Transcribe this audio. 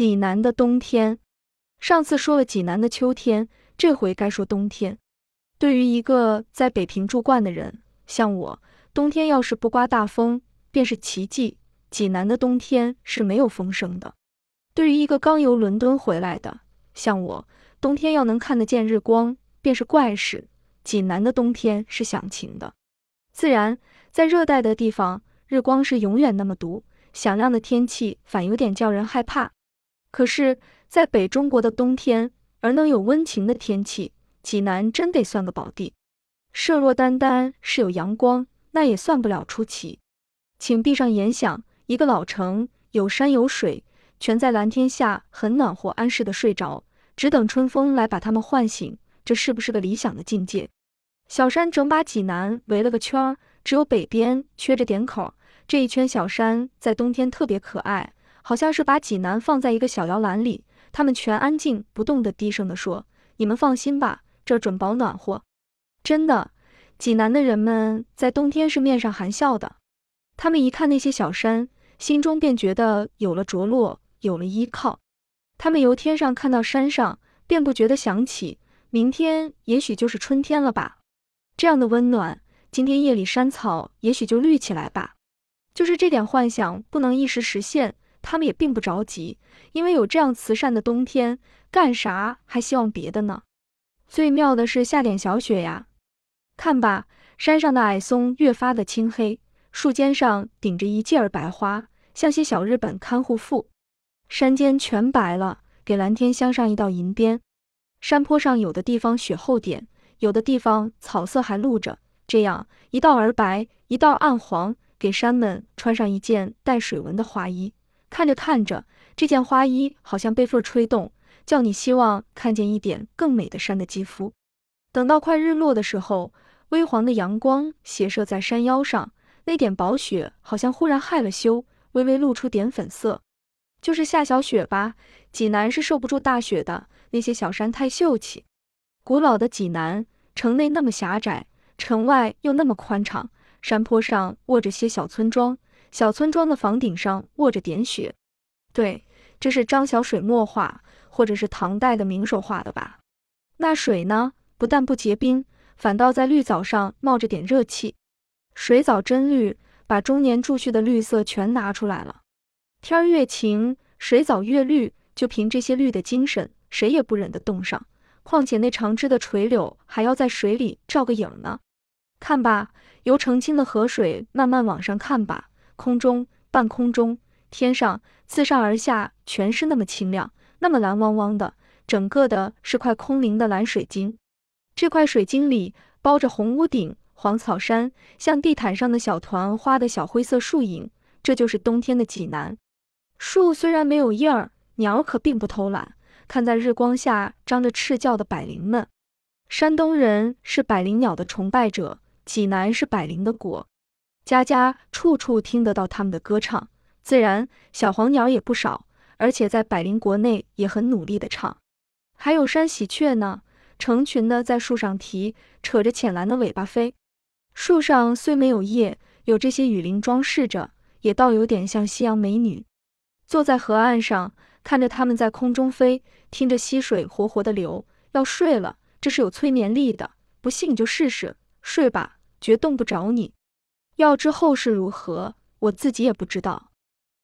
济南的冬天，上次说了济南的秋天，这回该说冬天。对于一个在北平住惯的人，像我，冬天要是不刮大风，便是奇迹。济南的冬天是没有风声的。对于一个刚由伦敦回来的，像我，冬天要能看得见日光，便是怪事。济南的冬天是响晴的。自然，在热带的地方，日光是永远那么毒，响亮的天气反有点叫人害怕。可是，在北中国的冬天，而能有温情的天气，济南真得算个宝地。设若单单是有阳光，那也算不了出奇。请闭上眼想，一个老城，有山有水，全在蓝天下，很暖和，安适的睡着，只等春风来把他们唤醒。这是不是个理想的境界？小山整把济南围了个圈儿，只有北边缺着点口。这一圈小山在冬天特别可爱。好像是把济南放在一个小摇篮里，他们全安静不动的低声地说：“你们放心吧，这准保暖和。”真的，济南的人们在冬天是面上含笑的。他们一看那些小山，心中便觉得有了着落，有了依靠。他们由天上看到山上，便不觉得想起明天也许就是春天了吧？这样的温暖，今天夜里山草也许就绿起来吧？就是这点幻想不能一时实现。他们也并不着急，因为有这样慈善的冬天，干啥还希望别的呢？最妙的是下点小雪呀！看吧，山上的矮松越发的青黑，树尖上顶着一件儿白花，像些小日本看护妇。山间全白了，给蓝天镶上一道银边。山坡上有的地方雪厚点，有的地方草色还露着，这样一道儿白，一道暗黄，给山们穿上一件带水纹的花衣。看着看着，这件花衣好像被风吹动，叫你希望看见一点更美的山的肌肤。等到快日落的时候，微黄的阳光斜射在山腰上，那点薄雪好像忽然害了羞，微微露出点粉色。就是下小雪吧，济南是受不住大雪的。那些小山太秀气。古老的济南城内那么狭窄，城外又那么宽敞，山坡上卧着些小村庄。小村庄的房顶上卧着点雪，对，这是张小水墨画，或者是唐代的名手画的吧？那水呢？不但不结冰，反倒在绿藻上冒着点热气。水藻真绿，把中年贮蓄的绿色全拿出来了。天儿越晴，水藻越绿，就凭这些绿的精神，谁也不忍得冻上。况且那长枝的垂柳还要在水里照个影呢。看吧，由澄清的河水慢慢往上看吧。空中、半空中、天上，自上而下，全是那么清亮，那么蓝汪汪的，整个的是块空灵的蓝水晶。这块水晶里包着红屋顶、黄草山，像地毯上的小团花的小灰色树影。这就是冬天的济南。树虽然没有叶儿，鸟可并不偷懒，看在日光下张着翅叫的百灵们。山东人是百灵鸟的崇拜者，济南是百灵的国。家家处处听得到他们的歌唱，自然小黄鸟也不少，而且在百灵国内也很努力的唱。还有山喜鹊呢，成群的在树上啼，扯着浅蓝的尾巴飞。树上虽没有叶，有这些雨林装饰着，也倒有点像西洋美女。坐在河岸上，看着它们在空中飞，听着溪水活活的流，要睡了，这是有催眠力的。不信你就试试，睡吧，绝冻不着你。要知后事如何，我自己也不知道。